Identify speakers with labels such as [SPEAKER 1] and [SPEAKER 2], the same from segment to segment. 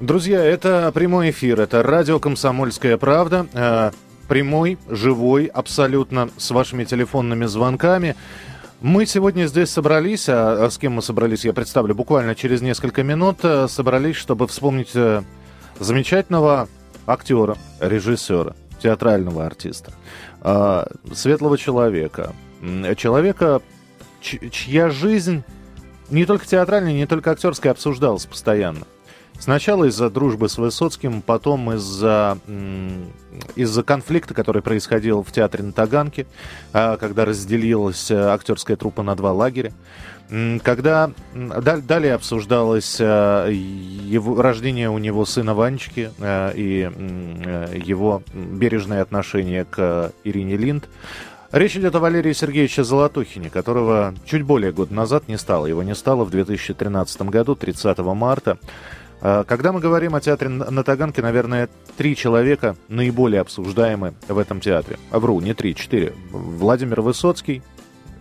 [SPEAKER 1] Друзья, это прямой эфир, это радио «Комсомольская правда». Э, прямой, живой, абсолютно с вашими телефонными звонками. Мы сегодня здесь собрались, а, а с кем мы собрались, я представлю буквально через несколько минут, э, собрались, чтобы вспомнить э, замечательного актера, режиссера, театрального артиста, светлого человека, человека, чья жизнь не только театральная, не только актерская обсуждалась постоянно. Сначала из-за дружбы с Высоцким, потом из-за из-за конфликта, который происходил в театре на Таганке, а, когда разделилась э, актерская труппа на два лагеря. Когда далее обсуждалось э, его, рождение у него сына Ванечки э, и его бережное отношение к Ирине Линд, Речь идет о Валерии Сергеевиче Золотухине, которого чуть более год назад не стало. Его не стало в 2013 году, 30 марта. А, когда мы говорим о театре на Таганке, наверное, три человека наиболее обсуждаемы в этом театре. Вру, не три, четыре. Владимир Высоцкий,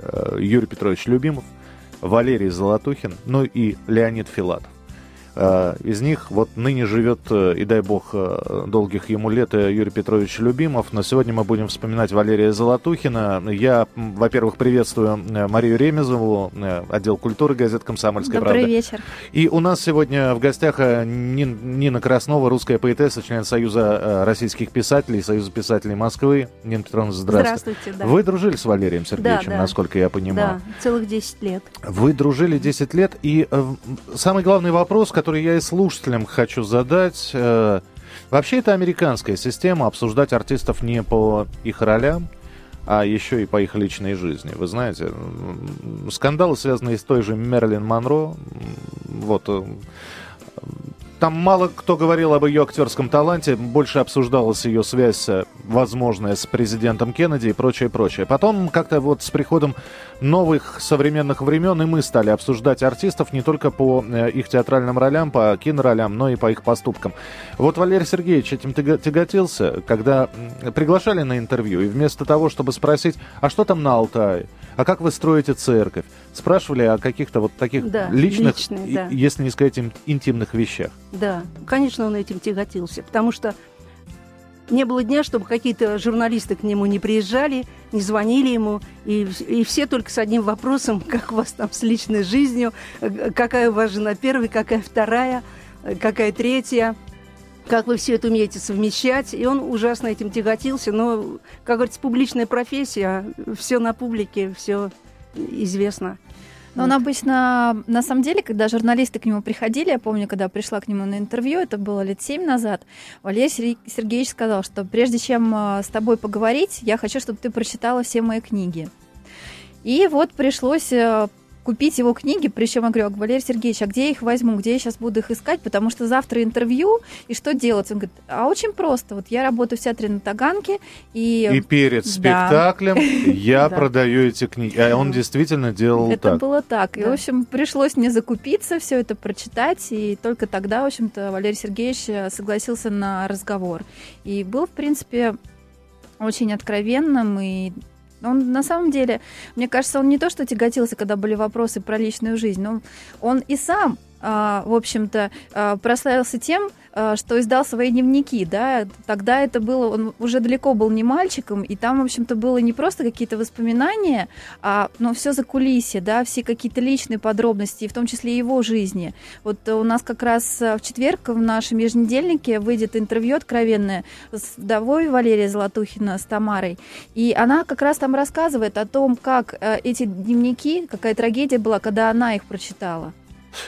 [SPEAKER 1] э, Юрий Петрович Любимов, Валерий Золотухин, ну и Леонид Филатов. Э, из них вот ныне живет, э, и дай бог э, долгих ему лет, Юрий Петрович Любимов. Но сегодня мы будем вспоминать Валерия Золотухина. Я, во-первых, приветствую Марию Ремезову, отдел культуры газет «Комсомольская
[SPEAKER 2] Добрый
[SPEAKER 1] правда».
[SPEAKER 2] вечер.
[SPEAKER 1] И у нас сегодня в гостях Нина Краснова, русская поэтесса, член Союза российских писателей, Союза писателей Москвы. Нина Петровна, здравствуйте.
[SPEAKER 2] Здравствуйте, да.
[SPEAKER 1] Вы дружили с Валерием Сергеевичем,
[SPEAKER 2] да, да.
[SPEAKER 1] насколько я понимаю?
[SPEAKER 2] Да, целых 10 лет.
[SPEAKER 1] Вы дружили 10 лет, и э, самый главный вопрос, который я и слушателям хочу задать. Э, вообще это американская система обсуждать артистов не по их ролям, а еще и по их личной жизни. Вы знаете, скандалы, связанные с той же Мерлин Монро, вот э, там мало кто говорил об ее актерском таланте, больше обсуждалась ее связь, э, возможная, с президентом Кеннеди и прочее, прочее. Потом как-то вот с приходом новых современных времен и мы стали обсуждать артистов не только по э, их театральным ролям, по киноролям, но и по их поступкам. Вот Валерий Сергеевич этим тяготился, когда приглашали на интервью, и вместо того, чтобы спросить, а что там на Алтае, а как вы строите церковь, спрашивали о каких-то вот таких
[SPEAKER 2] да,
[SPEAKER 1] личных,
[SPEAKER 2] личные, да.
[SPEAKER 1] если не сказать интимных вещах.
[SPEAKER 2] Да, конечно, он этим тяготился, потому что не было дня, чтобы какие-то журналисты к нему не приезжали, не звонили ему, и, и все только с одним вопросом, как у вас там с личной жизнью, какая у вас жена первая, какая вторая, какая третья, как вы все это умеете совмещать. И он ужасно этим тяготился, но, как говорится, публичная профессия, все на публике, все известно.
[SPEAKER 3] Но он обычно, на самом деле, когда журналисты к нему приходили, я помню, когда пришла к нему на интервью, это было лет семь назад, Валерий Сергеевич сказал, что прежде чем э, с тобой поговорить, я хочу, чтобы ты прочитала все мои книги. И вот пришлось э, купить его книги, причем я говорю, Валерий Сергеевич, а где я их возьму, где я сейчас буду их искать, потому что завтра интервью, и что делать? Он говорит, а очень просто, вот я работаю в театре на Таганке, и...
[SPEAKER 1] И перед спектаклем я продаю эти книги, а он действительно делал
[SPEAKER 3] так. Это было так, и, в общем, пришлось мне закупиться, все это прочитать, и только тогда, в общем-то, Валерий Сергеевич э, согласился на разговор. И был, в принципе, очень откровенным и он на самом деле, мне кажется, он не то, что тяготился, когда были вопросы про личную жизнь, но он и сам в общем-то, а, прославился тем, а, что издал свои дневники, да, тогда это было, он уже далеко был не мальчиком, и там, в общем-то, было не просто какие-то воспоминания, а, но все за кулисье, да, все какие-то личные подробности, в том числе его жизни. Вот у нас как раз в четверг в нашем еженедельнике выйдет интервью откровенное с вдовой Валерия Золотухина, с Тамарой, и она как раз там рассказывает о том, как эти дневники, какая трагедия была, когда она их прочитала.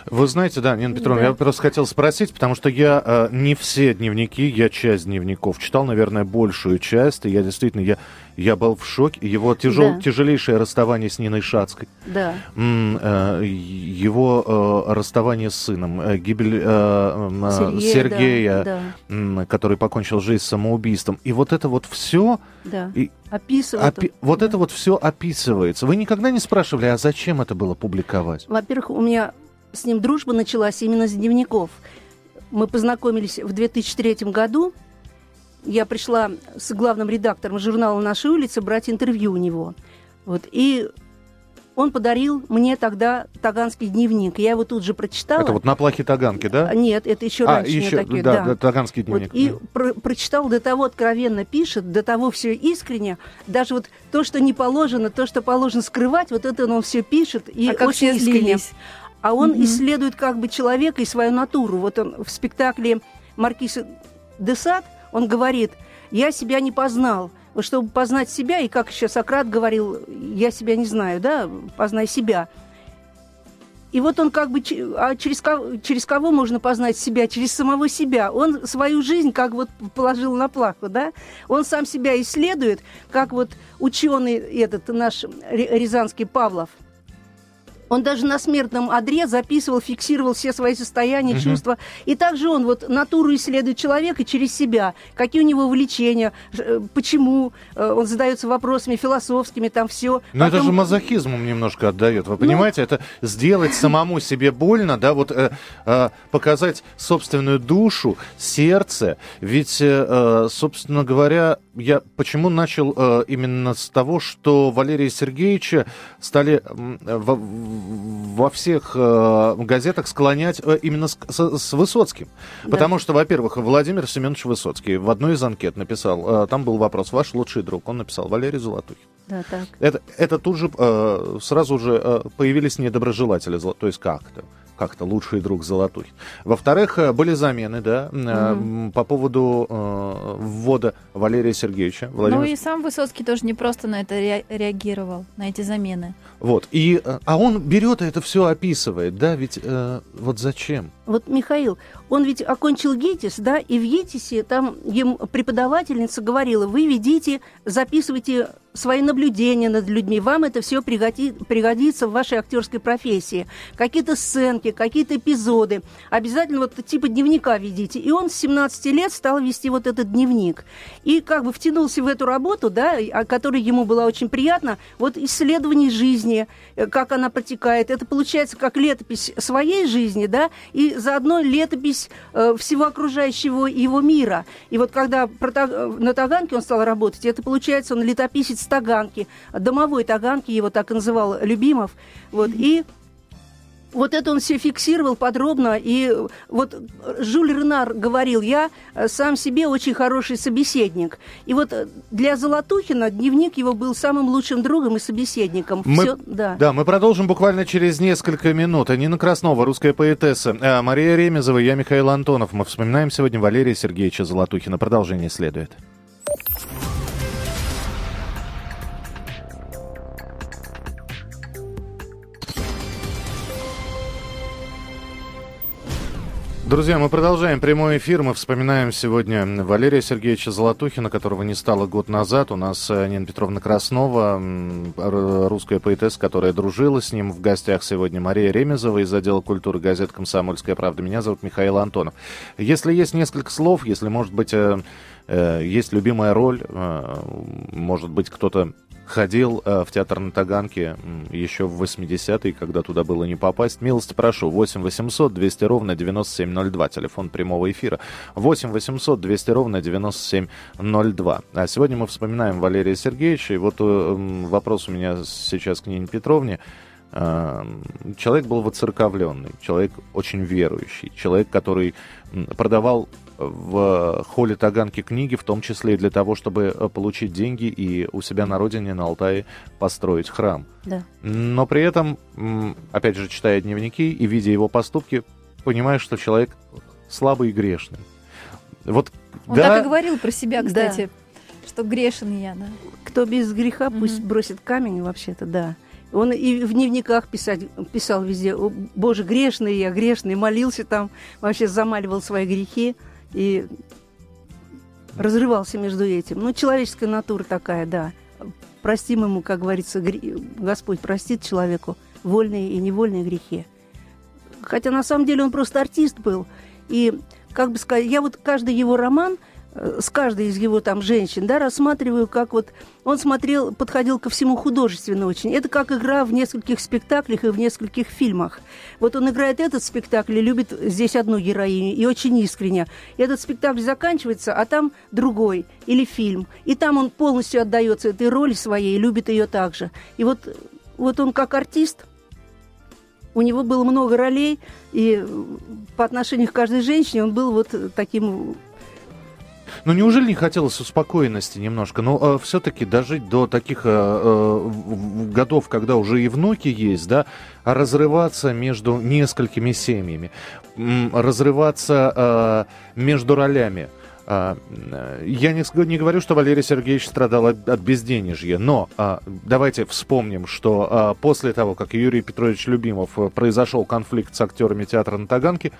[SPEAKER 1] Вы знаете, да, Нина Петровна, да. я просто хотел спросить, потому что я э, не все дневники, я часть дневников читал, наверное, большую часть, и я действительно, я, я был в шоке. Его тяжел, да. тяжелейшее расставание с Ниной Шацкой,
[SPEAKER 2] да.
[SPEAKER 1] М, э, его э, расставание с сыном, э, гибель э, э, Сергея, Сергея
[SPEAKER 2] да,
[SPEAKER 1] да. который покончил жизнь самоубийством. И вот это вот все...
[SPEAKER 2] Да. И, Описывает.
[SPEAKER 1] Опи- вот да. это вот все описывается. Вы никогда не спрашивали, а зачем это было публиковать?
[SPEAKER 2] Во-первых, у меня с ним дружба началась именно с дневников. Мы познакомились в 2003 году. Я пришла с главным редактором журнала «Наша улица» брать интервью у него. Вот. И он подарил мне тогда таганский дневник. Я его тут же прочитала.
[SPEAKER 1] Это вот на плахе Таганки, да?
[SPEAKER 2] А, нет, это еще
[SPEAKER 1] а,
[SPEAKER 2] раньше.
[SPEAKER 1] еще,
[SPEAKER 2] такие,
[SPEAKER 1] да, да, таганский дневник.
[SPEAKER 2] Вот, и про прочитал, до того откровенно пишет, до того все искренне. Даже вот то, что не положено, то, что положено скрывать, вот это он все пишет и
[SPEAKER 3] а
[SPEAKER 2] очень
[SPEAKER 3] как
[SPEAKER 2] искренне. А он
[SPEAKER 3] Мгм.
[SPEAKER 2] исследует как бы человека и свою натуру. Вот он в спектакле Маркиз де Сад, он говорит, я себя не познал. Вот чтобы познать себя, и как еще Сократ говорил, я себя не знаю, да, познай себя. И вот он как бы, а через кого, через кого можно познать себя? Через самого себя. Он свою жизнь как вот положил на плаху, да? Он сам себя исследует, как вот ученый этот наш рязанский Павлов. Он даже на смертном одре записывал, фиксировал все свои состояния,
[SPEAKER 1] Мгм.
[SPEAKER 2] чувства. И также он вот натуру исследует человека через себя. Какие у него увлечения, э, почему э, он задается вопросами философскими, там все.
[SPEAKER 1] Но это же мазохизмом немножко отдает.
[SPEAKER 2] Ну,
[SPEAKER 1] Вы понимаете, это сделать самому себе больно, да, вот э, э, показать собственную душу, сердце. Ведь, э, э, собственно говоря, я почему начал э, именно с того, что Валерия Сергеевича стали м, во, во всех э, газетах склонять э, именно с, с- с Высоцким.
[SPEAKER 2] Да.
[SPEAKER 1] Потому что, во-первых, Владимир Семенович Высоцкий в одной из анкет написал, э, там был вопрос, ваш лучший друг, он написал Валерий Золотухин.
[SPEAKER 2] Да, так.
[SPEAKER 1] Это, это тут же э, сразу же э, появились недоброжелатели, то есть как-то как-то лучший друг Золотухин. Во-вторых, э, были замены, да, м, по поводу э, ввода Валерия Сергеевича.
[SPEAKER 3] Ну
[SPEAKER 1] Владимир-
[SPEAKER 3] и сам Высоцкий тоже не просто на это ре- реагировал, на эти замены.
[SPEAKER 1] Вот. И, э, а он берет и это все описывает, да, ведь э, вот зачем?
[SPEAKER 2] Вот Михаил, он ведь окончил ГИТИС, да, и в ГИТИСе там ему преподавательница говорила, вы ведите, записывайте свои наблюдения над людьми, вам это все пригодится в вашей актерской профессии. Какие-то сценки, какие-то эпизоды. Обязательно вот типа дневника ведите. И он с 17 лет стал вести вот этот дневник. И как бы втянулся в эту работу, да, а которая ему была очень приятна, вот исследование жизни, э, как она протекает. Это получается как летопись своей жизни, да, и заодно летопись э, всего окружающего его мира. И вот когда э, на Таганке он стал работать, это получается он летописец Таганки, домовой Таганки, его так и называл Любимов. Вот, и вот это он все фиксировал подробно. И вот Жюль Ренар говорил, я э, сам себе очень хороший собеседник. И вот э, для Золотухина дневник его был самым лучшим другом и собеседником.
[SPEAKER 1] Мы-
[SPEAKER 2] Всё- да.
[SPEAKER 1] Да, мы продолжим буквально через несколько минут. Нина Краснова, русская поэтесса, э, Мария Ремезова, я Михаил Антонов. Мы вспоминаем сегодня Валерия Сергеевича Золотухина. Продолжение следует. Друзья, мы продолжаем прямой эфир. Мы вспоминаем сегодня Валерия Сергеевича Золотухина, которого не стало год назад. У нас э, Нина Петровна Краснова, русская поэтесса, которая дружила с ним. В гостях сегодня Мария Ремезова из отдела культуры газет «Комсомольская правда». Меня зовут Михаил Антонов. Если есть несколько слов, если, может быть, э, э, есть любимая роль, может быть, кто-то ходил э, в театр на Таганке еще в 80-е, когда туда было не попасть. Милости прошу. 8 800 200 ровно 9702. Телефон прямого эфира. 8 800 200 ровно 9702. А сегодня мы вспоминаем Валерия Сергеевича. И вот э, вопрос у меня сейчас к Нине Петровне. Э, Человек был воцерковленный, человек очень верующий, человек, который продавал в холле Таганки книги, в том числе и для того, чтобы э, получить деньги и у себя на родине, на Алтае, построить храм.
[SPEAKER 2] Да.
[SPEAKER 1] Но при этом, опять же, читая дневники и видя его поступки, понимаешь, что человек слабый и грешный. Вот,
[SPEAKER 3] Он
[SPEAKER 1] да,
[SPEAKER 3] так и говорил про себя,
[SPEAKER 2] Да.
[SPEAKER 3] кстати, что грешен я, да.
[SPEAKER 2] Кто без греха,
[SPEAKER 3] Мгм.
[SPEAKER 2] пусть бросит камень, вообще-то, да. Он и в дневниках писать, писал везде, «О, Боже, грешный я, грешный, молился там, вообще замаливал свои грехи и разрывался между этим. Ну, человеческая натура такая, да. Простим ему, как говорится, гре- Господь простит человеку вольные и невольные грехи. Хотя на самом деле он просто артист был. И, как бы сказать, я вот каждый его роман с каждой из его там женщин, да, рассматриваю, как вот он смотрел, подходил ко всему художественно очень. Это как игра в нескольких спектаклях и в нескольких фильмах. Вот он играет этот спектакль и любит здесь одну героиню, и очень искренне. И этот спектакль заканчивается, а там другой, или фильм. И там он полностью отдается этой роли своей и любит ее также. И вот вот он как артист, у него было много ролей, и по отношению к каждой женщине он был вот таким
[SPEAKER 1] ну, неужели не хотелось успокоенности немножко? Но э, все-таки дожить до таких э, э, годов, когда уже и внуки есть, да, а разрываться между несколькими семьями, разрываться э, между ролями. А, э, я не, не говорю, что Валерий Сергеевич страдал от, от безденежья, но а, давайте вспомним, что а, после того, как Юрий Петрович Любимов э, произошел конфликт с актерами театра на Таганке,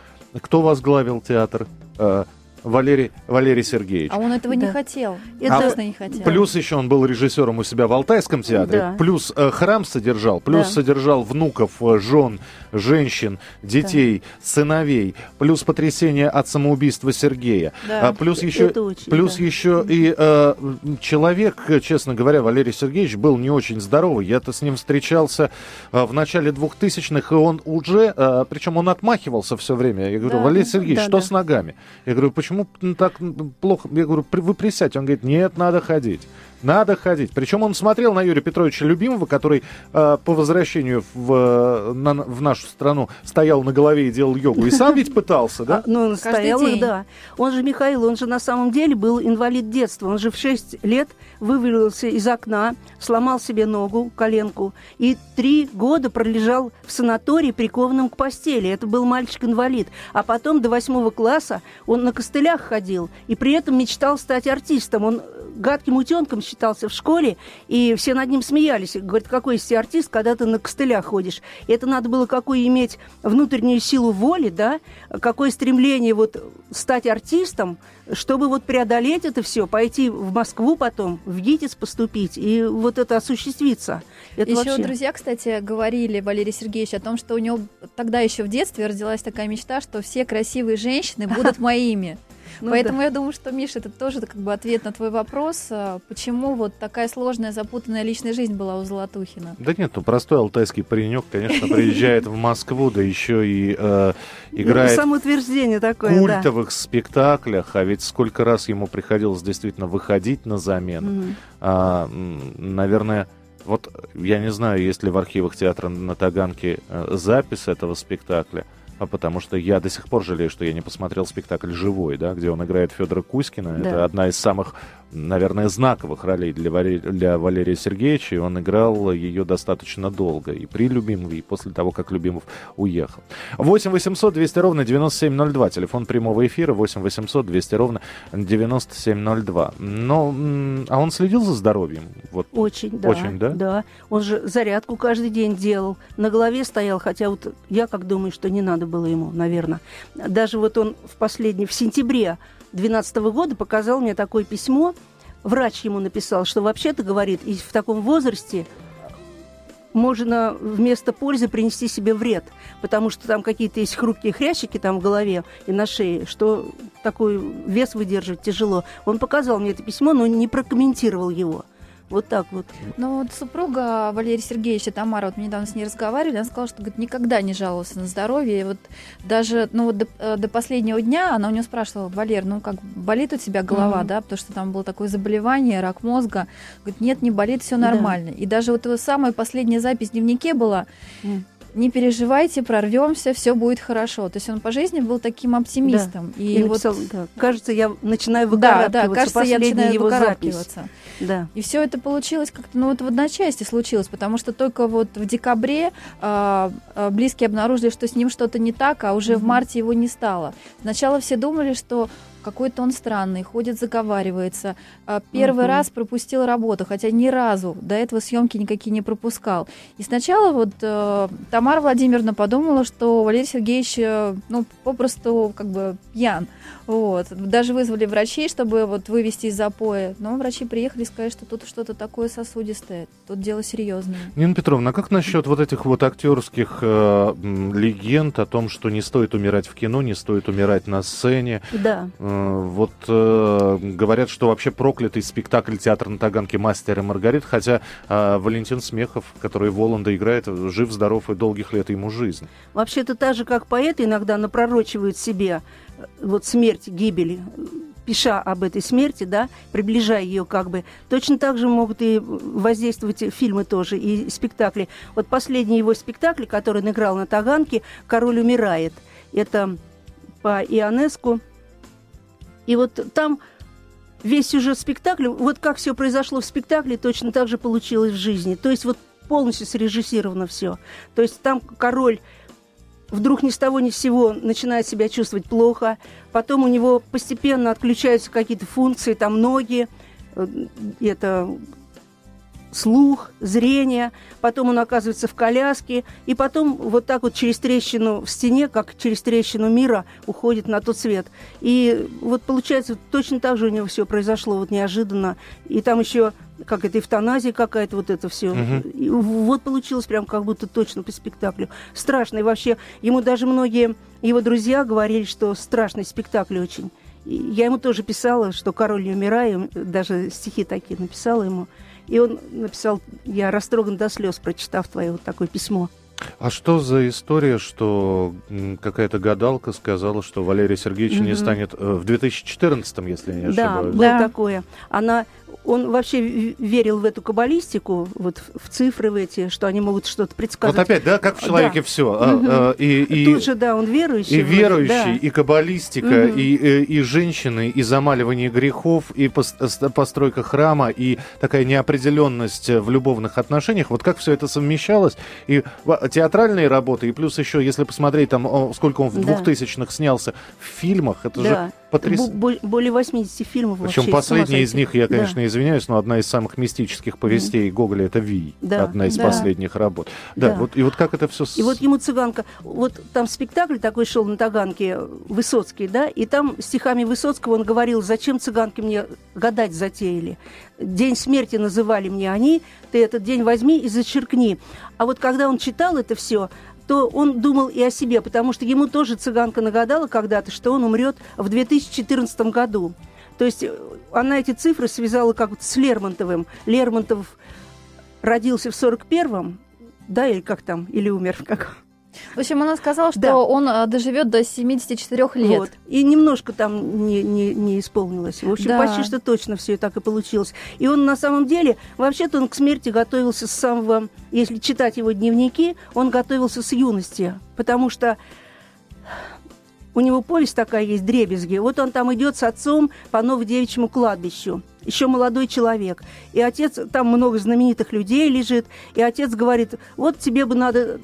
[SPEAKER 1] кто возглавил театр? А, Валерий, Валерий Сергеевич.
[SPEAKER 3] А он этого да. не хотел.
[SPEAKER 1] Это а, не хотел. Плюс еще он был режиссером у себя в Алтайском театре. Да. Плюс э, храм содержал. Плюс да. содержал внуков, э, жен, женщин, детей, да. сыновей. Плюс потрясение от самоубийства Сергея. Да. А, плюс еще, очень, плюс да. еще и э, человек, честно говоря, Валерий Сергеевич был не очень здоровый. Я-то с ним встречался э, в начале 2000-х, и он уже, э, причем он отмахивался все время. Я говорю, да. Валерий Сергеевич, да, что да. с ногами? Я говорю, почему почему так плохо? Я говорю, вы присядьте. Он говорит, нет, надо ходить. Надо ходить. Причем он смотрел на Юрия Петровича Любимого, который э, по возвращению в, на, в нашу страну стоял на голове и делал йогу. И сам ведь пытался, да? А,
[SPEAKER 2] ну, он стоял, да. Он же, Михаил, он же на самом деле был инвалид детства. Он же в 6 лет вывалился из окна, сломал себе ногу, коленку, и три года пролежал в санатории, прикованном к постели. Это был мальчик-инвалид. А потом до восьмого класса он на костылях ходил, и при этом мечтал стать артистом. Он гадким утенком считался в школе, и все над ним смеялись. Говорят, какой из тебя артист, когда ты на костылях ходишь. И это надо было какую иметь внутреннюю силу воли, да, какое стремление вот стать артистом, чтобы вот преодолеть это все, пойти в Москву потом, в ГИТИС поступить и вот это осуществиться. Это
[SPEAKER 3] еще вообще... друзья, кстати, говорили Валерий Сергеевич о том, что у него тогда еще в детстве родилась такая мечта, что все красивые женщины будут моими. Ну, Поэтому да. я думаю, что, Миша, это тоже как бы ответ на твой вопрос, а, почему вот такая сложная, запутанная личная жизнь была у Золотухина.
[SPEAKER 1] Да нет, ну простой алтайский паренек, конечно, приезжает в Москву, да еще и э, играет
[SPEAKER 2] Самоутверждение такое,
[SPEAKER 1] культовых спектаклях, а ведь сколько раз ему приходилось действительно выходить на замену. А, наверное, вот я не знаю, есть ли в архивах театра на Таганке э, запись этого спектакля а потому что я до сих пор жалею, что я не посмотрел спектакль «Живой», да, где он играет Федора Кузькина. Да. Это одна из самых наверное, знаковых ролей для, Валерия, для Валерия Сергеевича, и он играл ее достаточно долго, и при Любимове, и после того, как Любимов уехал. 8 800 200 ровно 9702, телефон прямого эфира, 8 800 200 ровно 9702. Но, а он следил за здоровьем?
[SPEAKER 2] Вот. Очень, да. Очень, да? Да. Он же зарядку каждый день делал, на голове стоял, хотя вот я как думаю, что не надо было ему, наверное. Даже вот он в последний, в сентябре 2012 года показал мне такое письмо. Врач ему написал, что вообще-то, говорит, и в таком возрасте можно вместо пользы принести себе вред, потому что там какие-то есть хрупкие хрящики там в голове и на шее, что такой вес выдерживать тяжело. Он показал мне это письмо, но не прокомментировал его. Вот так вот.
[SPEAKER 3] Ну вот супруга Валерия Сергеевича Тамара, вот мы недавно с ней разговаривали, она сказала, что говорит, никогда не жаловался на здоровье. И вот даже ну, вот до, э, до последнего дня она у нее спрашивала, Валер, ну как, болит у тебя голова, mm-hmm. да, потому что там было такое заболевание, рак мозга. Говорит, нет, не болит, все нормально. Да. И даже вот самая последняя запись в дневнике была, mm не переживайте, прорвемся, все будет хорошо. То есть он по жизни был таким оптимистом.
[SPEAKER 2] Да. И, и вот... написал, да. кажется, я начинаю выгорапливаться. Да, да, кажется, я начинаю его выгорапливаться.
[SPEAKER 3] Да. И все это получилось как-то, ну вот в одночасье случилось, потому что только вот в декабре э, близкие обнаружили, что с ним что-то не так, а уже mm-hmm. в марте его не стало. Сначала все думали, что какой-то он странный, ходит, заговаривается. А, первый uh-huh. раз пропустил работу, хотя ни разу до этого съемки никакие не пропускал. И сначала вот э, Тамара Владимировна подумала, что Валерий Сергеевич, э, ну, попросту как бы пьян. Вот. Даже вызвали врачей, чтобы вот вывести из запоя. Но врачи приехали и сказали, что тут что-то такое сосудистое. Тут дело серьезное.
[SPEAKER 1] Нина Петровна, а как насчет вот этих вот актерских э, легенд о том, что не стоит умирать в кино, не стоит умирать на сцене?
[SPEAKER 2] Да.
[SPEAKER 1] Э, вот э, говорят, что вообще проклятый спектакль театр на Таганке «Мастер и Маргарит», хотя э, Валентин Смехов, который Воланда играет, жив, здоров и долгих лет ему жизнь.
[SPEAKER 2] Вообще-то так же, как поэты иногда напророчивают себе вот смерть, гибель, пиша об этой смерти, да, приближая ее как бы, точно так же могут и воздействовать фильмы тоже, и спектакли. Вот последний его спектакль, который он играл на Таганке, «Король умирает», это по Ионеску. И вот там весь сюжет спектакля, вот как все произошло в спектакле, точно так же получилось в жизни. То есть вот полностью срежиссировано все. То есть там король вдруг ни с того ни с сего начинает себя чувствовать плохо, потом у него постепенно отключаются какие-то функции, там ноги, э, это слух, зрение, потом он оказывается в коляске, и потом вот так вот через трещину в стене, как через трещину мира, уходит на тот свет. И вот получается, точно так же у него все произошло вот неожиданно. И там еще как это эвтаназия какая-то, вот это все. Угу. И вот получилось прям как будто точно по спектаклю. Страшно. И вообще, ему даже многие его друзья говорили, что страшный спектакль очень. И я ему тоже писала, что «Король не умираю», даже стихи такие написала ему. И он написал, я растроган до слез, прочитав твое вот такое письмо.
[SPEAKER 1] А что за история, что какая-то гадалка сказала, что Валерия Сергеевич mm-hmm. не станет э, в 2014, если не ошибаюсь?
[SPEAKER 2] Да, было такое. Она он вообще верил в эту каббалистику, вот в цифры в эти, что они могут что-то предсказать.
[SPEAKER 1] Вот опять, да, как в человеке да. все. Угу. А, и,
[SPEAKER 2] и, Тут же, да, он верующий.
[SPEAKER 1] И верующий, да. и каббалистика, угу. и, и, и женщины, и замаливание грехов, и постройка храма, и такая неопределенность в любовных отношениях. Вот как все это совмещалось? И театральные работы, и плюс еще, если посмотреть, там, сколько он в двухтысячных да. снялся в фильмах, это да. же потрясающе.
[SPEAKER 2] Более 80 фильмов
[SPEAKER 1] Причем последний из них, я, конечно, да. извиняюсь, но одна из самых мистических повестей mm. Гоголя это Ви, да, одна из да. последних работ. Да, да, вот и вот как это все.
[SPEAKER 2] И вот ему цыганка, вот там спектакль такой шел на Таганке Высоцкий, да, и там стихами Высоцкого он говорил, зачем цыганки мне гадать затеяли. День смерти называли мне они, ты этот день возьми и зачеркни. А вот когда он читал это все, то он думал и о себе, потому что ему тоже цыганка нагадала когда-то, что он умрет в 2014 году. То есть э, она эти цифры связала как с Лермонтовым. Лермонтов родился в 41-м, да, или как там, или умер, как
[SPEAKER 3] в общем, она сказала, что да. он а, доживет до 74 лет. Вот.
[SPEAKER 2] И немножко там не, не, не исполнилось. В общем, да. почти что точно все так и получилось. И он на самом деле, вообще-то он к смерти готовился с самого, если читать его дневники, он готовился с юности. Потому что у него повесть такая есть, дребезги. Вот он там идет с отцом по Новодевичьему кладбищу. Еще молодой человек. И отец, там много знаменитых людей лежит. И отец говорит, вот тебе бы надо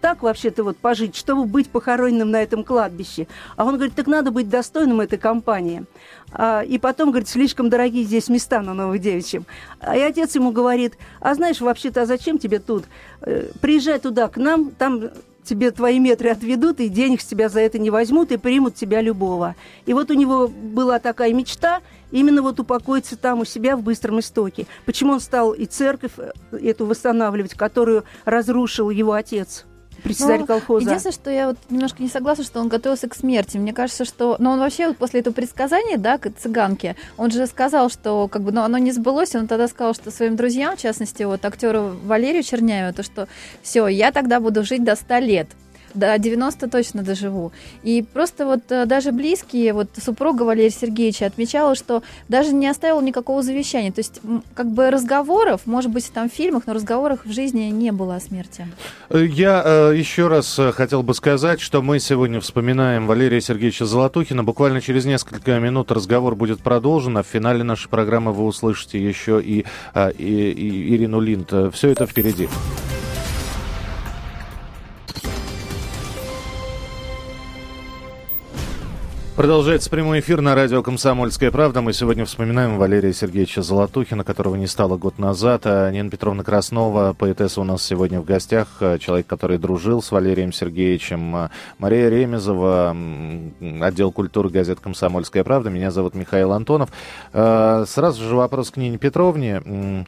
[SPEAKER 2] так вообще-то вот пожить, чтобы быть похороненным на этом кладбище. А он говорит, так надо быть достойным этой компании. А, и потом, говорит, слишком дорогие здесь места на Новодевичьем. А и отец ему говорит, а знаешь, вообще-то, а зачем тебе тут? Э, приезжай туда к нам, там тебе твои метры отведут, и денег с тебя за это не возьмут, и примут тебя любого. И вот у него была такая мечта, именно вот упокоиться там у себя в Быстром Истоке. Почему он стал и церковь э, эту восстанавливать, которую разрушил его отец? Председатель ну, колхоза.
[SPEAKER 3] Единственное, что я вот немножко не согласна, что он готовился к смерти. Мне кажется, что... Но он вообще вот после этого предсказания, да, к цыганке, он же сказал, что как бы, ну, оно не сбылось, он тогда сказал, что своим друзьям, в частности, вот актеру Валерию Черняеву, то, что все, я тогда буду жить до 100 лет до 90 точно доживу. И просто вот э, даже близкие, вот супруга Валерия Сергеевича отмечала, что даже не оставила никакого завещания. То есть как бы разговоров, может быть, там в фильмах, но разговоров в жизни не было о смерти.
[SPEAKER 1] Э, я э, еще раз э, хотел бы сказать, что мы сегодня вспоминаем Валерия Сергеевича Золотухина. Буквально через несколько минут разговор будет продолжен, а в финале нашей программы вы услышите еще и, и, и Ирину Линд. Все это впереди. Продолжается прямой эфир на радио «Комсомольская правда». Мы сегодня вспоминаем Валерия Сергеевича Золотухина, которого не стало год назад. А Нина Петровна Краснова, поэтесса у нас сегодня в гостях, а, человек, который дружил с Валерием Сергеевичем. А, Мария Ремезова, отдел культуры газет «Комсомольская правда». Меня зовут Михаил Антонов. Сразу же вопрос к Нине Петровне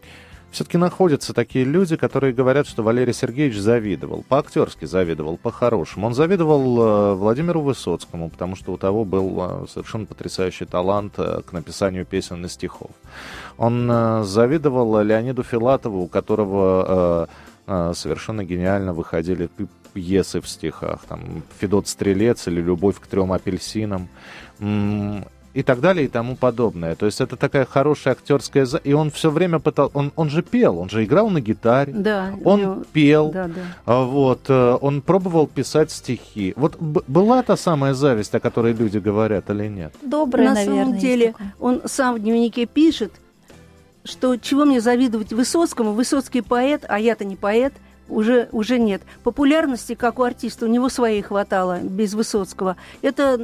[SPEAKER 1] все-таки находятся такие люди, которые говорят, что Валерий Сергеевич завидовал, по-актерски завидовал, по-хорошему. Он завидовал э, Владимиру Высоцкому, потому что у того был э, совершенно потрясающий талант э, к написанию песен и стихов. Он завидовал Леониду Филатову, у которого совершенно гениально выходили пьесы в стихах. Там «Федот Стрелец» или «Любовь к трем апельсинам». И так далее и тому подобное. То есть это такая хорошая актерская... И он все время пытал... Он, он же пел, он же играл на гитаре.
[SPEAKER 2] Да.
[SPEAKER 1] Он
[SPEAKER 2] него...
[SPEAKER 1] пел.
[SPEAKER 2] Да, да.
[SPEAKER 1] А Вот. э, Он пробовал писать стихи. Вот б- была та самая зависть, о которой люди говорят, или нет?
[SPEAKER 3] Доброе,
[SPEAKER 2] На
[SPEAKER 3] наверное,
[SPEAKER 2] самом деле, он сам в дневнике пишет, что чего мне завидовать Высоцкому, Высоцкий поэт, а я-то не поэт, уже, уже нет. Популярности, как у артиста, у него своей хватало, без Высоцкого. Это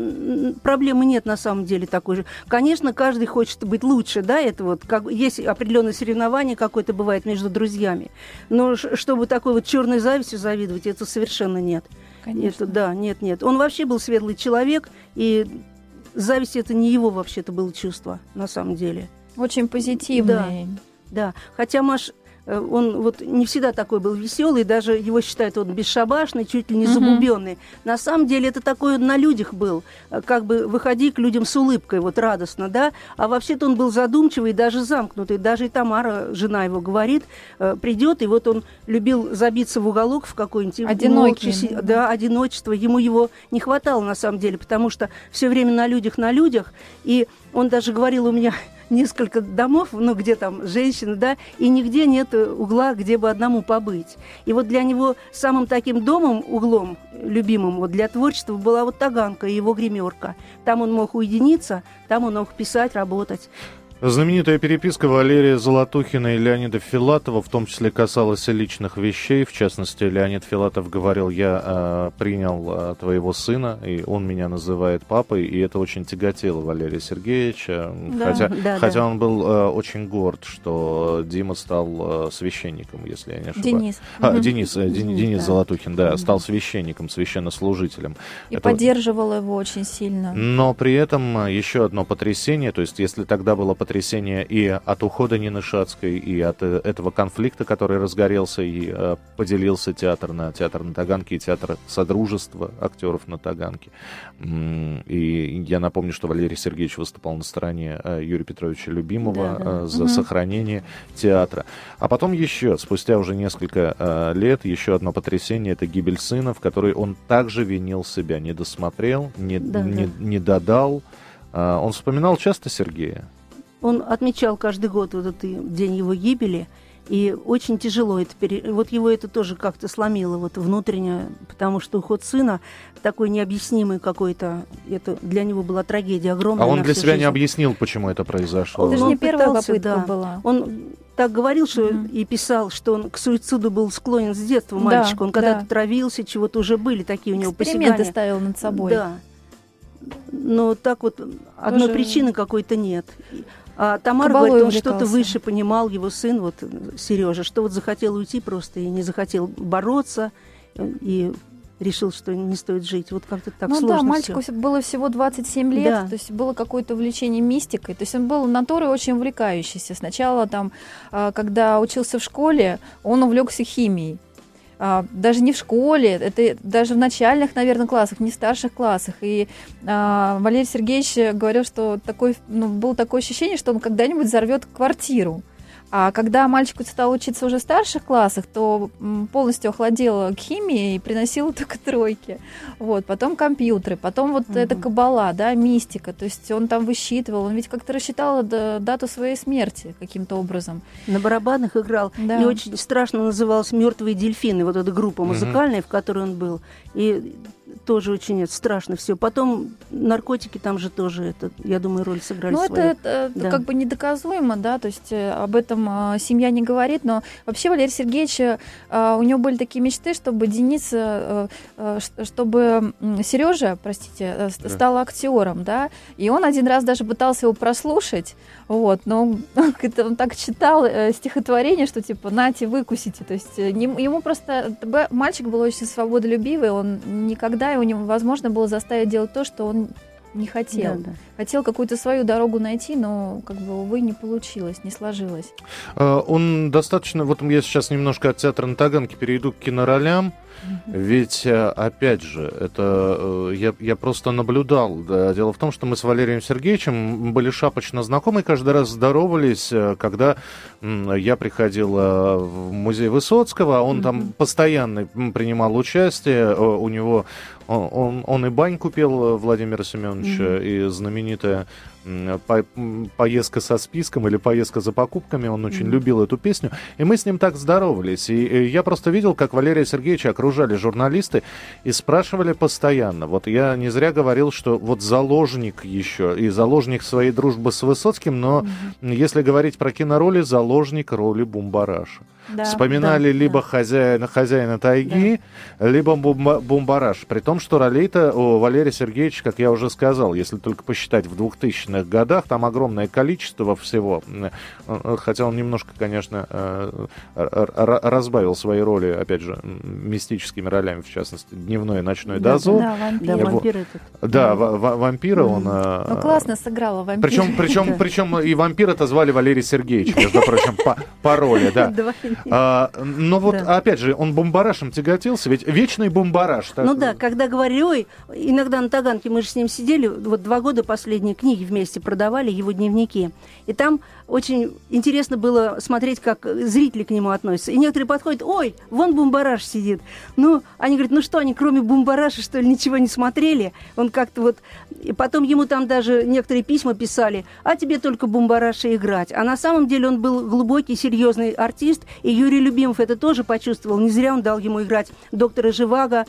[SPEAKER 2] проблемы нет на самом деле такой же. Конечно, каждый хочет быть лучше, да, это вот, как, есть определенное соревнование какое-то бывает между друзьями. Но чтобы такой вот черной завистью завидовать, это совершенно нет.
[SPEAKER 3] Конечно.
[SPEAKER 2] Это да, нет, нет. Он вообще был светлый человек, и зависть это не его вообще-то было чувство, на самом деле.
[SPEAKER 3] Очень позитивный.
[SPEAKER 2] Да. Хотя Маш, он вот не всегда такой был веселый, даже его считают он бесшабашный, чуть ли не забубенный. На самом деле это такой он на людях был, э, как бы выходи к людям с улыбкой, вот радостно, да. А вообще-то он был задумчивый, даже замкнутый. Даже и Тамара, жена его, говорит, э, придет, и вот он любил забиться в уголок в какой-нибудь...
[SPEAKER 3] Одинокий,
[SPEAKER 2] молча
[SPEAKER 3] да.
[SPEAKER 2] да, одиночество. Ему его не хватало на самом деле, потому что все время на людях, на людях. И он даже говорил, у меня несколько домов, ну, где там женщины, да, и нигде нет угла, где бы одному побыть. И вот для него самым таким домом, углом любимым вот для творчества была вот Таганка и его гримерка. Там он мог уединиться, там он мог писать, работать.
[SPEAKER 1] Знаменитая переписка Валерия Золотухина и Леонида Филатова в том числе касалась личных вещей. В частности, Леонид Филатов говорил, я э, принял э, твоего сына, и он меня называет папой, и это очень тяготило Валерия Сергеевича.
[SPEAKER 3] Да,
[SPEAKER 1] хотя
[SPEAKER 2] да,
[SPEAKER 1] хотя
[SPEAKER 2] да.
[SPEAKER 1] он был э, очень горд, что Дима стал э, священником, если я не ошибаюсь.
[SPEAKER 3] Денис.
[SPEAKER 1] А,
[SPEAKER 3] Мгм.
[SPEAKER 1] Денис, э, Дени-
[SPEAKER 2] Денис, да.
[SPEAKER 1] Золотухин, да, стал священником, священнослужителем.
[SPEAKER 3] И
[SPEAKER 1] Это-
[SPEAKER 3] поддерживал его очень сильно.
[SPEAKER 1] но при этом еще одно потрясение, то есть если тогда было потрясение и от ухода Нины Шацкой, и от э, этого конфликта, который разгорелся и э, поделился театр на театр на Таганке и театр Содружества актеров на Таганке. И я напомню, что Валерий Сергеевич выступал на стороне э, Юрия Петровича Любимого
[SPEAKER 2] Да, да.
[SPEAKER 1] за
[SPEAKER 3] Мгм.
[SPEAKER 1] сохранение театра. А потом еще, спустя уже несколько лет, еще одно потрясение, это гибель сына, в которой он также винил себя, не досмотрел, не,
[SPEAKER 2] Да,
[SPEAKER 1] не,
[SPEAKER 2] да.
[SPEAKER 1] не додал. Он вспоминал часто Сергея?
[SPEAKER 2] Он отмечал каждый год вот этот день его гибели, и очень тяжело это пере... Вот его это тоже как-то сломило вот внутренне, потому что уход сына такой необъяснимый какой-то, это для него была трагедия огромная
[SPEAKER 1] А он для себя не
[SPEAKER 2] жизнь.
[SPEAKER 1] объяснил, почему это произошло.
[SPEAKER 3] Это же
[SPEAKER 2] Он
[SPEAKER 3] не первая
[SPEAKER 2] пытался,
[SPEAKER 3] попытка
[SPEAKER 2] да.
[SPEAKER 3] была.
[SPEAKER 2] Он так говорил, что
[SPEAKER 3] Мгм.
[SPEAKER 2] и писал, что он к суициду был склонен с детства,
[SPEAKER 3] Да,
[SPEAKER 2] мальчик. Он когда-то
[SPEAKER 3] да.
[SPEAKER 2] травился, чего-то уже были такие у него
[SPEAKER 3] Эксперименты
[SPEAKER 2] посягания.
[SPEAKER 3] ставил над собой.
[SPEAKER 2] Да. Но так вот одной
[SPEAKER 3] Тоже-
[SPEAKER 2] причины какой-то нет. А Тамара
[SPEAKER 3] Кабалой
[SPEAKER 2] говорит, он что-то выше понимал, его сын, вот Сережа, что вот захотел уйти просто и не захотел бороться, и решил, что не стоит жить. Вот как-то так
[SPEAKER 3] ну
[SPEAKER 2] сложно
[SPEAKER 3] да, мальчику
[SPEAKER 2] всё.
[SPEAKER 3] вс- было всего 27 лет,
[SPEAKER 2] Да.
[SPEAKER 3] то есть было какое-то увлечение мистикой. То есть он был натурой очень увлекающийся. Сначала там, а, когда учился в школе, он увлекся химией. А, Даже не в школе, это даже в начальных, наверное, классах, не в старших классах. И а, Валерий Сергеевич говорил, что такой, ну, было такое ощущение, что он когда-нибудь взорвет квартиру. А когда мальчик стал учиться уже в старших классах, то полностью охладела к химии и приносила только тройки. Вот, потом компьютеры, потом вот
[SPEAKER 2] Мгм.
[SPEAKER 3] эта кабала, да, мистика. То есть он там высчитывал, он ведь как-то рассчитал дату своей смерти каким-то образом.
[SPEAKER 2] На барабанах играл.
[SPEAKER 3] Да.
[SPEAKER 2] И очень страшно называлась «Мертвые дельфины», вот эта группа музыкальная, в которой он был. И тоже очень это, страшно все. Потом наркотики там же тоже, это, я думаю, роль сыграли
[SPEAKER 3] Ну, это,
[SPEAKER 2] свою.
[SPEAKER 3] это, это
[SPEAKER 2] Да.
[SPEAKER 3] как бы недоказуемо, да, то есть э, об этом э, семья не говорит, но вообще Валерий Сергеевич, э, у него были такие мечты, чтобы Денис, э, э, ш- чтобы Сережа, простите, э,
[SPEAKER 1] Да.
[SPEAKER 3] стал актером, да, и он один раз даже пытался его прослушать, вот, но он так читал э, стихотворение, что типа нате, выкусите, то есть э, нем- ему просто, б- мальчик был очень свободолюбивый, он никогда его невозможно было заставить делать то, что он не хотел.
[SPEAKER 2] Да, да.
[SPEAKER 3] Хотел какую-то свою дорогу найти, но, как бы, увы, не получилось, не сложилось.
[SPEAKER 1] Э, Он достаточно... Вот я сейчас немножко от театра на Таганке перейду к киноролям. Ведь, э, опять же, это э, я, я просто наблюдал. Да, Дело в том, что мы с Валерием Сергеевичем были шапочно знакомы, каждый раз здоровались, э, когда я приходил в музей Высоцкого, а он там постоянно принимал участие, у него он, он, он и баньку пел Владимира Семеновича, и знаменитая по, поездка со списком или поездка за покупками. Он очень mm-hmm. любил эту песню. И мы с ним так здоровались. И, и я просто видел, как Валерия Сергеевича окружали журналисты и спрашивали постоянно. Вот я не зря говорил, что вот заложник еще, и заложник своей дружбы с Высоцким, но mm-hmm. если говорить про кинороли, заложник роли Бумбараша. Да, Вспоминали да, либо да. хозяина, хозяина тайги, да. либо бумба, бумбараш. При том, что ролей-то у Валерия Сергеевича, как я уже сказал, если только посчитать в 2000-х годах, там огромное количество всего. Хотя он немножко, конечно, э, разбавил свои роли, опять же, мистическими ролями, в частности, дневной и ночной да, дозор.
[SPEAKER 3] Да, вампир. Да,
[SPEAKER 1] вампир этот. Да, да. вампира он...
[SPEAKER 3] Э, ну, классно сыграла вампир.
[SPEAKER 1] Причем, причем, причем и вампира-то звали Валерий Сергеевич, между прочим, по, по роли, да. А, но вот, да. опять же, он бомбарашем тяготился, ведь вечный бомбараш.
[SPEAKER 2] Так... Ну да, когда говорю, ой, иногда на Таганке мы же с ним сидели, вот два года последние книги вместе продавали, его дневники. И там очень интересно было смотреть, как зрители к нему относятся. И некоторые подходят, ой, вон бумбараш сидит. Ну, они говорят, ну что, они кроме бумбараша, что ли, ничего не смотрели? Он как-то вот... И потом ему там даже некоторые письма писали, а тебе только бумбараша играть. А на самом деле он был глубокий, серьезный артист, и Юрий Любимов это тоже почувствовал. Не зря он дал ему играть доктора Живаго,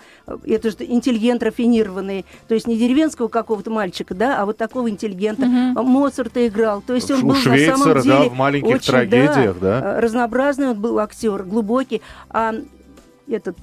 [SPEAKER 2] это же интеллигент рафинированный, то есть не деревенского какого-то мальчика, да, а вот такого интеллигента. Угу. Моцарта играл. То есть он был на самом деле
[SPEAKER 1] да, в маленьких очень, трагедиях, да,
[SPEAKER 2] да. Разнообразный он был актер, глубокий. А этот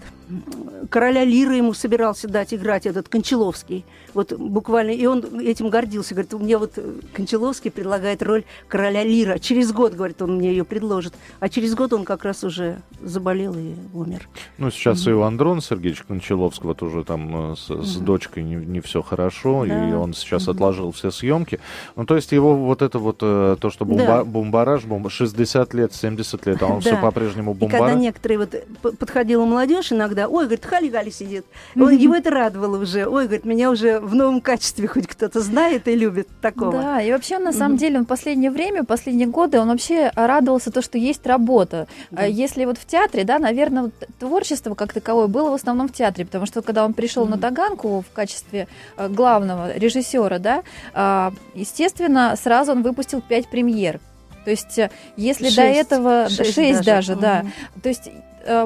[SPEAKER 2] короля Лиры ему собирался дать играть этот Кончаловский. Вот буквально, и он этим гордился. Говорит, мне вот Кончаловский предлагает роль короля Лира. Через год, говорит, он мне ее предложит. А через год он как раз уже заболел и умер.
[SPEAKER 1] Ну, сейчас mm-hmm. и у Андрона Сергеевича Кончаловского тоже там э, с, mm-hmm. с дочкой не, не все хорошо, да. и он сейчас mm-hmm. отложил все съемки. Ну, то есть его вот это вот, э, то, что бомба, да. бомбараж, бомба, 60 лет, 70 лет, а он все по-прежнему бомбараж.
[SPEAKER 2] И когда некоторые вот подходила молодежь иногда, ой, говорит, Хали-Гали сидит. Он, его это радовало уже. Ой, говорит, меня уже в новом качестве хоть кто-то знает и любит такого.
[SPEAKER 3] Да, и вообще, на самом деле, он в последнее время, последние годы, он вообще радовался то, что есть работа. Да. Если вот в театре, да, наверное, вот творчество как таковое было в основном в театре, потому что когда он пришел на Таганку в качестве э, главного режиссера, да, а, естественно, сразу он выпустил пять премьер. То есть, э, если шесть, до этого шесть, шесть даже, даже да. То есть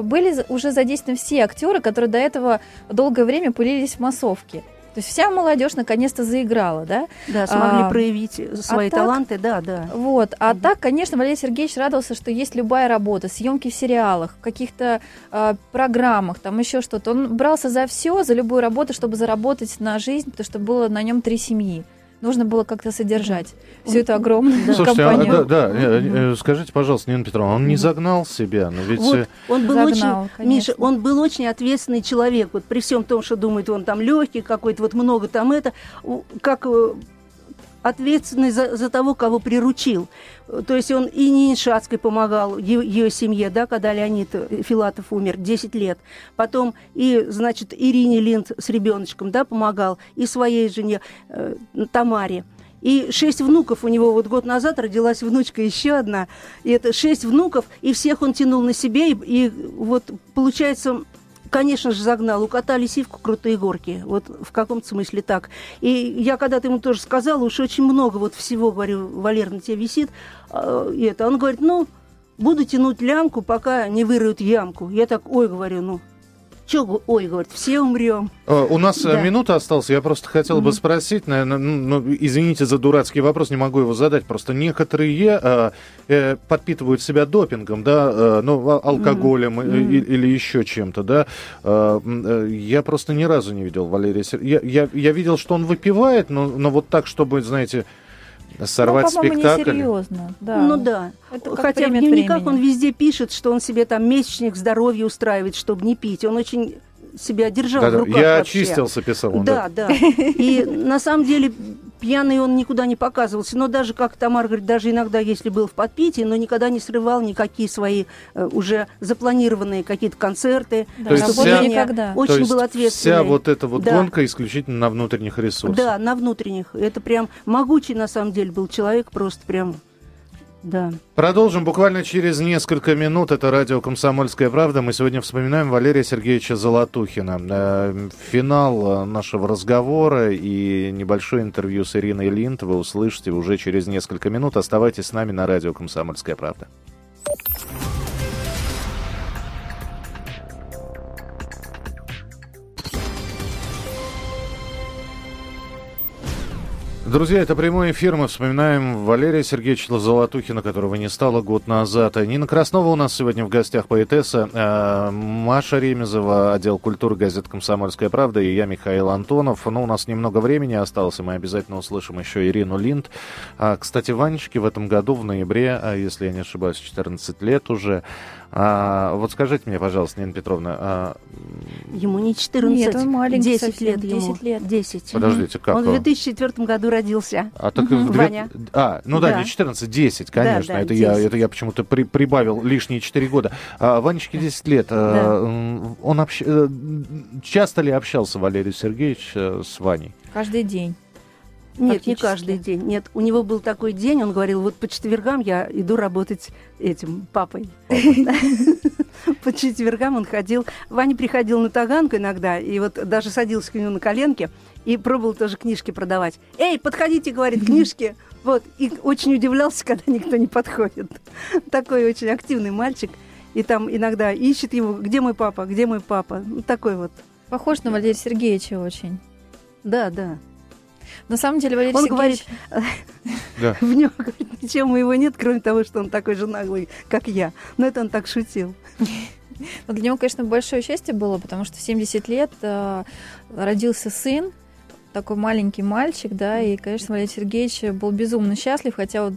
[SPEAKER 3] были уже задействованы все актеры, которые до этого долгое время пылились в массовке. То есть вся молодежь наконец-то заиграла, да?
[SPEAKER 2] Да, смогли а, проявить свои а таланты, так, да, да.
[SPEAKER 3] Вот, а mm так, конечно, Валерий Сергеевич радовался, что есть любая работа, съемки в сериалах, в каких-то э, программах, там еще что-то. Он брался за все, за любую работу, чтобы заработать на жизнь, потому что было на нем три семьи нужно было как-то содержать всю эту огромную да. Слушайте, а, компанию.
[SPEAKER 1] А, да, да, э, э, скажите, пожалуйста, Нина Петровна, он не загнал себя, но ведь... Вот,
[SPEAKER 2] э, он был загнал, очень, конечно. Миша, он был очень ответственный человек, вот при всем том, что думает, он там легкий какой-то, вот много там это, как ответственный за, за того, кого приручил. То есть он и Нине Шацкой помогал, ее, ее семье, да, когда Леонид Филатов умер, 10 лет. Потом и, значит, Ирине Линд с ребеночком, да, помогал, и своей жене э, Тамаре. И шесть внуков у него вот год назад родилась внучка еще одна. И это шесть внуков, и всех он тянул на себе. И, и вот получается конечно же, загнал. У кота лисивку крутые горки. Вот в каком-то смысле так. И я когда-то ему тоже сказала, уж очень много вот всего, говорю, Валер, на тебе висит. А, и это. Он говорит, ну, буду тянуть лямку, пока не выроют ямку. Я так, ой, говорю, ну, Че, ой, говорит, все умрем.
[SPEAKER 1] Э, у нас э, да. минута осталась. Я просто хотел mm-hmm. бы спросить, наверное, ну, извините за дурацкий вопрос, не могу его задать. Просто некоторые э, э, подпитывают себя допингом, да, э, ну, а, алкоголем mm-hmm. и, или еще чем-то, да. Э, я просто ни разу не видел Валерия Сергеевича. Я, я, я видел, что он выпивает, но, но вот так, чтобы, знаете, сорвать ну, спектакль.
[SPEAKER 3] Не серьезно, да.
[SPEAKER 2] Ну да. Это Хотя в дневниках он везде пишет, что он себе там месячник здоровья устраивает, чтобы не пить. Он очень себя держал да, в руках.
[SPEAKER 1] Я вообще. очистился, писал он.
[SPEAKER 2] Да, да. да. И на самом деле пьяный он никуда не показывался. Но даже, как Тамар говорит, даже иногда, если был в подпитии, но никогда не срывал никакие свои э, уже запланированные какие-то концерты.
[SPEAKER 1] Да, то есть вся, никогда. Очень то есть был ответственный. Вся вот эта вот да. гонка исключительно на внутренних ресурсах.
[SPEAKER 2] Да, на внутренних. Это прям могучий, на самом деле, был человек, просто прям Да.
[SPEAKER 1] Продолжим буквально через несколько минут. Это радио «Комсомольская правда». Мы сегодня вспоминаем Валерия Сергеевича Золотухина. Э, финал нашего разговора и небольшое интервью с Ириной Линд вы услышите уже через несколько минут. Оставайтесь с нами на радио «Комсомольская правда». Друзья, это прямой эфир. Мы вспоминаем Валерия Сергеевича Золотухина, которого не стало год назад. Нина Краснова у нас сегодня в гостях поэтесса. Э, Маша Ремезова, отдел культуры газеты «Комсомольская правда» и я, Михаил Антонов. Ну, у нас немного времени осталось, и мы обязательно услышим еще Ирину Линд. А, кстати, Ванечке в этом году, в ноябре, а, если я не ошибаюсь, 14 лет уже. А, вот скажите мне, пожалуйста, Нина Петровна. А...
[SPEAKER 2] Ему не 14,
[SPEAKER 3] Нет, он маленький
[SPEAKER 2] 10
[SPEAKER 3] совсем,
[SPEAKER 2] лет ему.
[SPEAKER 3] 10 лет.
[SPEAKER 2] 10.
[SPEAKER 1] Подождите, как?
[SPEAKER 2] Он в 2004 году родился.
[SPEAKER 1] А, так в две-
[SPEAKER 2] Ваня.
[SPEAKER 1] А, ну да,
[SPEAKER 2] Да.
[SPEAKER 1] не 14, 10, конечно.
[SPEAKER 2] да,
[SPEAKER 1] это, Я,
[SPEAKER 2] 10.
[SPEAKER 1] это я почему-то при- прибавил лишние 4 года. А, Ванечке 10 лет. А, м, он общ- э, часто ли общался Валерий Сергеевич э, с Ваней?
[SPEAKER 3] Каждый день.
[SPEAKER 2] Нет, не каждый день. Нет, у него был такой день, он говорил, вот по четвергам я иду работать этим папой. По четвергам он ходил. Ваня приходил на Таганку иногда, и вот даже садился к нему на коленки и пробовал тоже книжки продавать. Эй, подходите, говорит, книжки. Вот, и очень удивлялся, когда никто не подходит. Такой очень активный мальчик. И там иногда ищет его, где мой папа, где мой папа. Ну, такой вот.
[SPEAKER 3] Похож на Валерия Сергеевича очень.
[SPEAKER 2] Да, да.
[SPEAKER 3] На самом деле Валерий
[SPEAKER 2] Он
[SPEAKER 3] Сергеевич...
[SPEAKER 1] Да.
[SPEAKER 2] В нем говорит, ничего моего нет, кроме того, что он такой же наглый, как я. Но это он так шутил.
[SPEAKER 3] Для него, конечно, большое счастье было, потому что в 70 лет э, родился сын, такой маленький мальчик, да, и, конечно, Валерий Сергеевич был безумно счастлив, хотя, вот,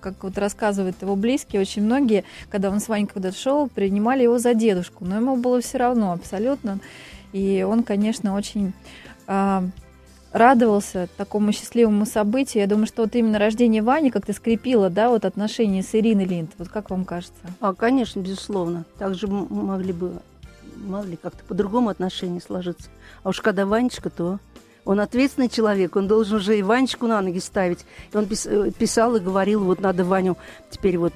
[SPEAKER 3] как вот рассказывают его близкие, очень многие, когда он с Ванькой куда-то шел, принимали его за дедушку, но ему было все равно абсолютно, и он, конечно, очень а, радовался такому счастливому событию. Я думаю, что вот именно рождение Вани как-то скрепило, да, вот отношения с Ириной Линд. Вот как вам кажется?
[SPEAKER 2] А, конечно, безусловно. Также могли бы, мало ли, как-то по-другому отношения сложиться. А уж когда Ванечка, то он ответственный человек, он должен уже и Ванечку на ноги ставить. И он э, писал и говорил, вот надо Ваню теперь вот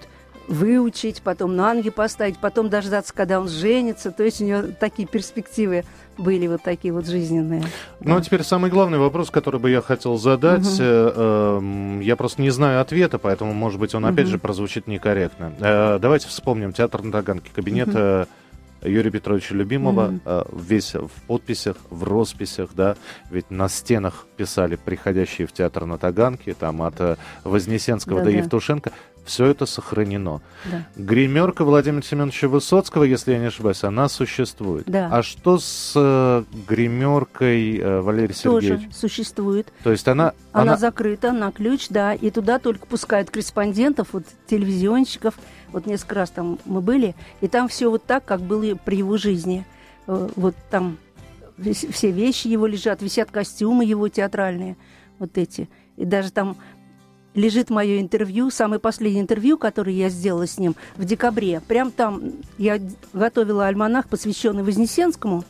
[SPEAKER 2] выучить, потом на ноги поставить, потом дождаться, когда он женится. То есть у него такие перспективы были вот такие вот жизненные.
[SPEAKER 1] Ну, а теперь самый главный вопрос, который бы я хотел задать. Э, эм, я просто не знаю ответа, поэтому, может быть, он опять же прозвучит некорректно. Э, давайте вспомним театр на Таганке, кабинет э, Юрия Петровича Любимого, весь в подписях, в росписях, да, ведь на стенах писали приходящие в театр на Таганке, там от Вознесенского до
[SPEAKER 2] Да-да.
[SPEAKER 1] Евтушенко. Все это сохранено.
[SPEAKER 2] Да.
[SPEAKER 1] Гримерка Владимира Семеновича Высоцкого, если я не ошибаюсь, она существует.
[SPEAKER 2] Да.
[SPEAKER 1] А что с э, гримеркой э, Валерия
[SPEAKER 2] Тоже
[SPEAKER 1] Сергеевича?
[SPEAKER 2] существует.
[SPEAKER 1] То есть она,
[SPEAKER 2] Она,
[SPEAKER 1] она,
[SPEAKER 2] закрыта на ключ, да, и туда только пускают корреспондентов, вот телевизионщиков. Вот несколько раз там мы были, и там все вот так, как было при его жизни. Э, Вот там все вещи его лежат, висят костюмы его театральные, вот эти. И даже там лежит мое интервью, самое последнее интервью, которое я сделала с ним в декабре. Прям там я готовила альманах, посвященный Вознесенскому.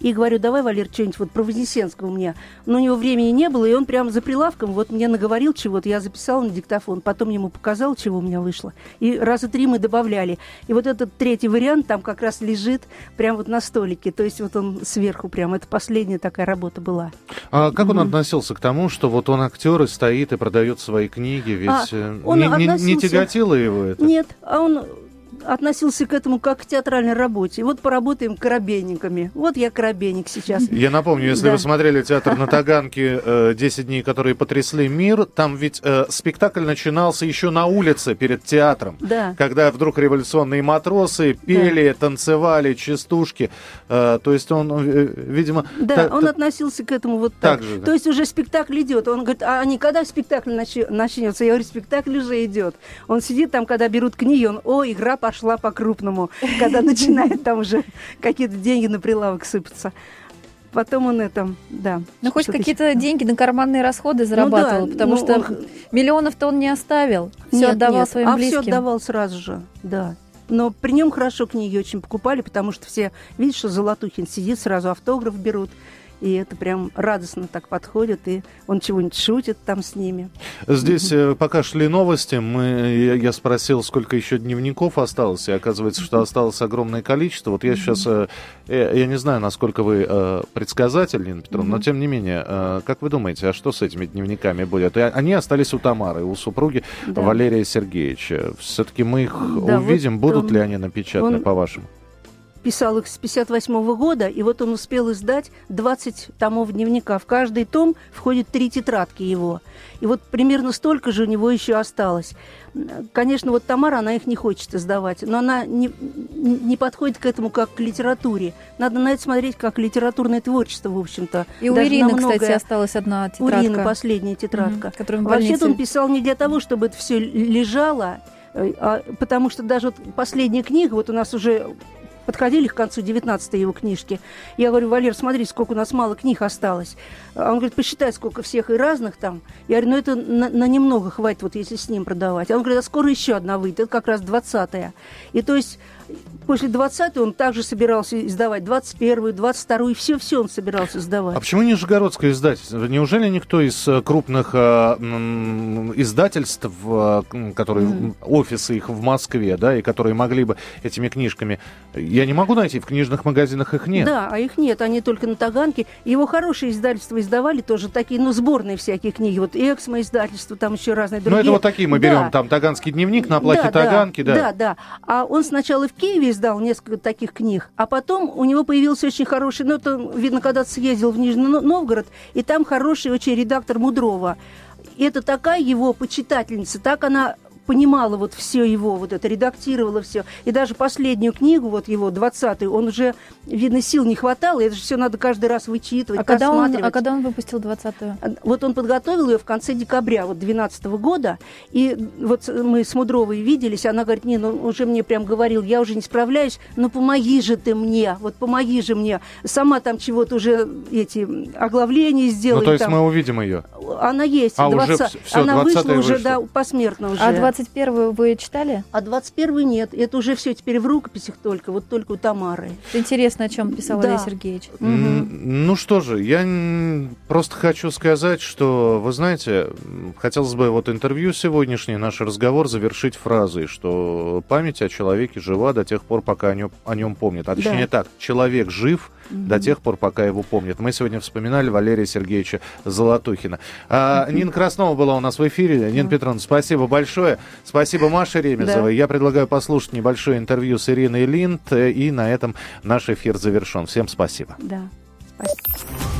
[SPEAKER 2] И говорю, давай, Валер, что-нибудь вот про Вознесенского мне. Но у него времени не было, и он прямо за прилавком вот мне наговорил чего-то, я записала на диктофон, потом ему показал, чего у меня вышло. И раза три мы добавляли. И вот этот третий вариант там как раз лежит прямо вот на столике. То есть вот он сверху прям. Это последняя такая работа была.
[SPEAKER 1] А как он
[SPEAKER 2] Мгм.
[SPEAKER 1] относился к тому, что вот он актер и стоит и продает свои книги? Ведь
[SPEAKER 2] А,
[SPEAKER 1] э,
[SPEAKER 2] он
[SPEAKER 1] не, не- не
[SPEAKER 2] относился-
[SPEAKER 1] тяготило его это?
[SPEAKER 2] Нет, а он относился к этому как к театральной работе. Вот поработаем коробейниками. Вот я коробейник сейчас.
[SPEAKER 1] Я напомню, если
[SPEAKER 2] Да.
[SPEAKER 1] вы смотрели театр на Таганке э, «10 дней, которые потрясли мир», там ведь э, спектакль начинался еще на улице перед театром.
[SPEAKER 2] Да.
[SPEAKER 1] Когда вдруг революционные матросы пели, танцевали, частушки. Э, то есть он, э, видимо...
[SPEAKER 2] Да,
[SPEAKER 1] та-
[SPEAKER 2] он
[SPEAKER 1] та-
[SPEAKER 2] относился к этому вот так.
[SPEAKER 1] так же, да.
[SPEAKER 2] То есть уже спектакль идет. Он говорит, а не когда спектакль начнется? Я говорю, спектакль уже идет. Он сидит там, когда берут книги, он, о, игра пошла по-крупному. Когда начинает там уже какие-то деньги на прилавок сыпаться. Потом он это, да.
[SPEAKER 3] Ну, хоть какие-то деньги на карманные расходы зарабатывал,
[SPEAKER 2] да,
[SPEAKER 3] потому
[SPEAKER 2] ну,
[SPEAKER 3] что
[SPEAKER 2] он-
[SPEAKER 3] миллионов-то он не оставил. Все отдавал
[SPEAKER 2] нет,
[SPEAKER 3] своим
[SPEAKER 2] а
[SPEAKER 3] близким.
[SPEAKER 2] все отдавал сразу же, да. Но при нем хорошо книги очень покупали, потому что все видят, что Золотухин сидит, сразу автограф берут. И это прям радостно так подходит, и он чего-нибудь шутит там с ними.
[SPEAKER 1] Здесь, mm пока шли новости, мы, я спросил, сколько еще дневников осталось, и оказывается, что осталось огромное количество. Вот я сейчас, э, я не знаю, насколько вы предсказатель, Нина Петровна, но тем не менее, как вы думаете, а что с этими дневниками будет? Они остались у Тамары, у супруги да. Валерия Сергеевича. Все-таки мы их да, увидим, вот будут он, ли они напечатаны, он... по-вашему?
[SPEAKER 2] Писал их с 58 года, и вот он успел издать 20 томов дневника. В каждый том входит три тетрадки его. И вот примерно столько же у него еще осталось. Конечно, вот Тамара, она их не хочет издавать, но она не, не подходит к этому как к литературе. Надо на это смотреть как литературное творчество, в общем-то.
[SPEAKER 3] И у Даже Ирины, кстати, осталась одна тетрадка.
[SPEAKER 2] У Ирины последняя тетрадка. Mm-hmm, Вообще-то он писал не для того, чтобы это все лежало, э, а, потому что даже вот последняя книга, вот у нас уже подходили к концу 19 его книжки. Я говорю, Валер, смотри, сколько у нас мало книг осталось. Он говорит, посчитай, сколько всех и разных там. Я говорю, ну это на, на немного хватит, вот если с ним продавать. Он говорит, а скоро еще одна выйдет, это как раз 20-я. И то есть после 20 он также собирался издавать 21-ю, 22-ю, все-все он собирался издавать.
[SPEAKER 1] А почему Нижегородское издательство? Неужели никто из э, крупных э, издательств, э, которые, mm-hmm. офисы их в Москве, да, и которые могли бы этими книжками... Я не могу найти, в книжных магазинах их нет.
[SPEAKER 2] Да, а их нет, они только на Таганке. Его хорошие издательства издавали тоже такие, ну, сборные всякие книги. Вот Эксмо издательство, там еще разные другие.
[SPEAKER 1] Ну, это вот такие мы берем, да. там Таганский дневник на оплате да, Таганки, да.
[SPEAKER 2] Да, да. А он сначала в Киеве издал несколько таких книг, а потом у него появился очень хороший, ну, это, видно, когда съездил в Нижний Новгород, и там хороший очень редактор Мудрова. И это такая его почитательница, так она понимала вот все его, вот это, редактировала все. И даже последнюю книгу, вот его, 20-ю, он уже, видно, сил не хватало, это же все надо каждый раз вычитывать,
[SPEAKER 3] а когда он, А когда он выпустил 20-ю?
[SPEAKER 2] А, вот он подготовил ее в конце декабря вот 12 -го года, и вот мы с Мудровой виделись, она говорит, не, ну уже мне прям говорил, я уже не справляюсь, ну помоги же ты мне, вот помоги же мне. Сама там чего-то уже эти оглавления сделала.
[SPEAKER 1] Ну то есть
[SPEAKER 2] там...
[SPEAKER 1] мы увидим ее?
[SPEAKER 2] Она есть,
[SPEAKER 1] а 20... уже все,
[SPEAKER 2] она вышла уже, да, посмертно уже.
[SPEAKER 3] А 21-ю вы читали?
[SPEAKER 2] А 21-ю нет. Это уже все теперь в рукописях только, вот только у Тамары.
[SPEAKER 3] Интересно, о чем писал да. Олег Сергеевич.
[SPEAKER 1] Угу. Ну что же, я просто хочу сказать, что, вы знаете, хотелось бы вот интервью сегодняшний, наш разговор завершить фразой, что память о человеке жива до тех пор, пока о нем, о нем помнят. А точнее да. так, человек жив угу. до тех пор, пока его помнят. Мы сегодня вспоминали Валерия Сергеевича Золотухина. А, Нина Краснова была у нас в эфире. Нина Петровна, спасибо большое. Спасибо Маше Ремезовой. Да. Я предлагаю послушать небольшое интервью с Ириной Линд, и на этом наш эфир завершен. Всем спасибо.
[SPEAKER 2] Да, спасибо.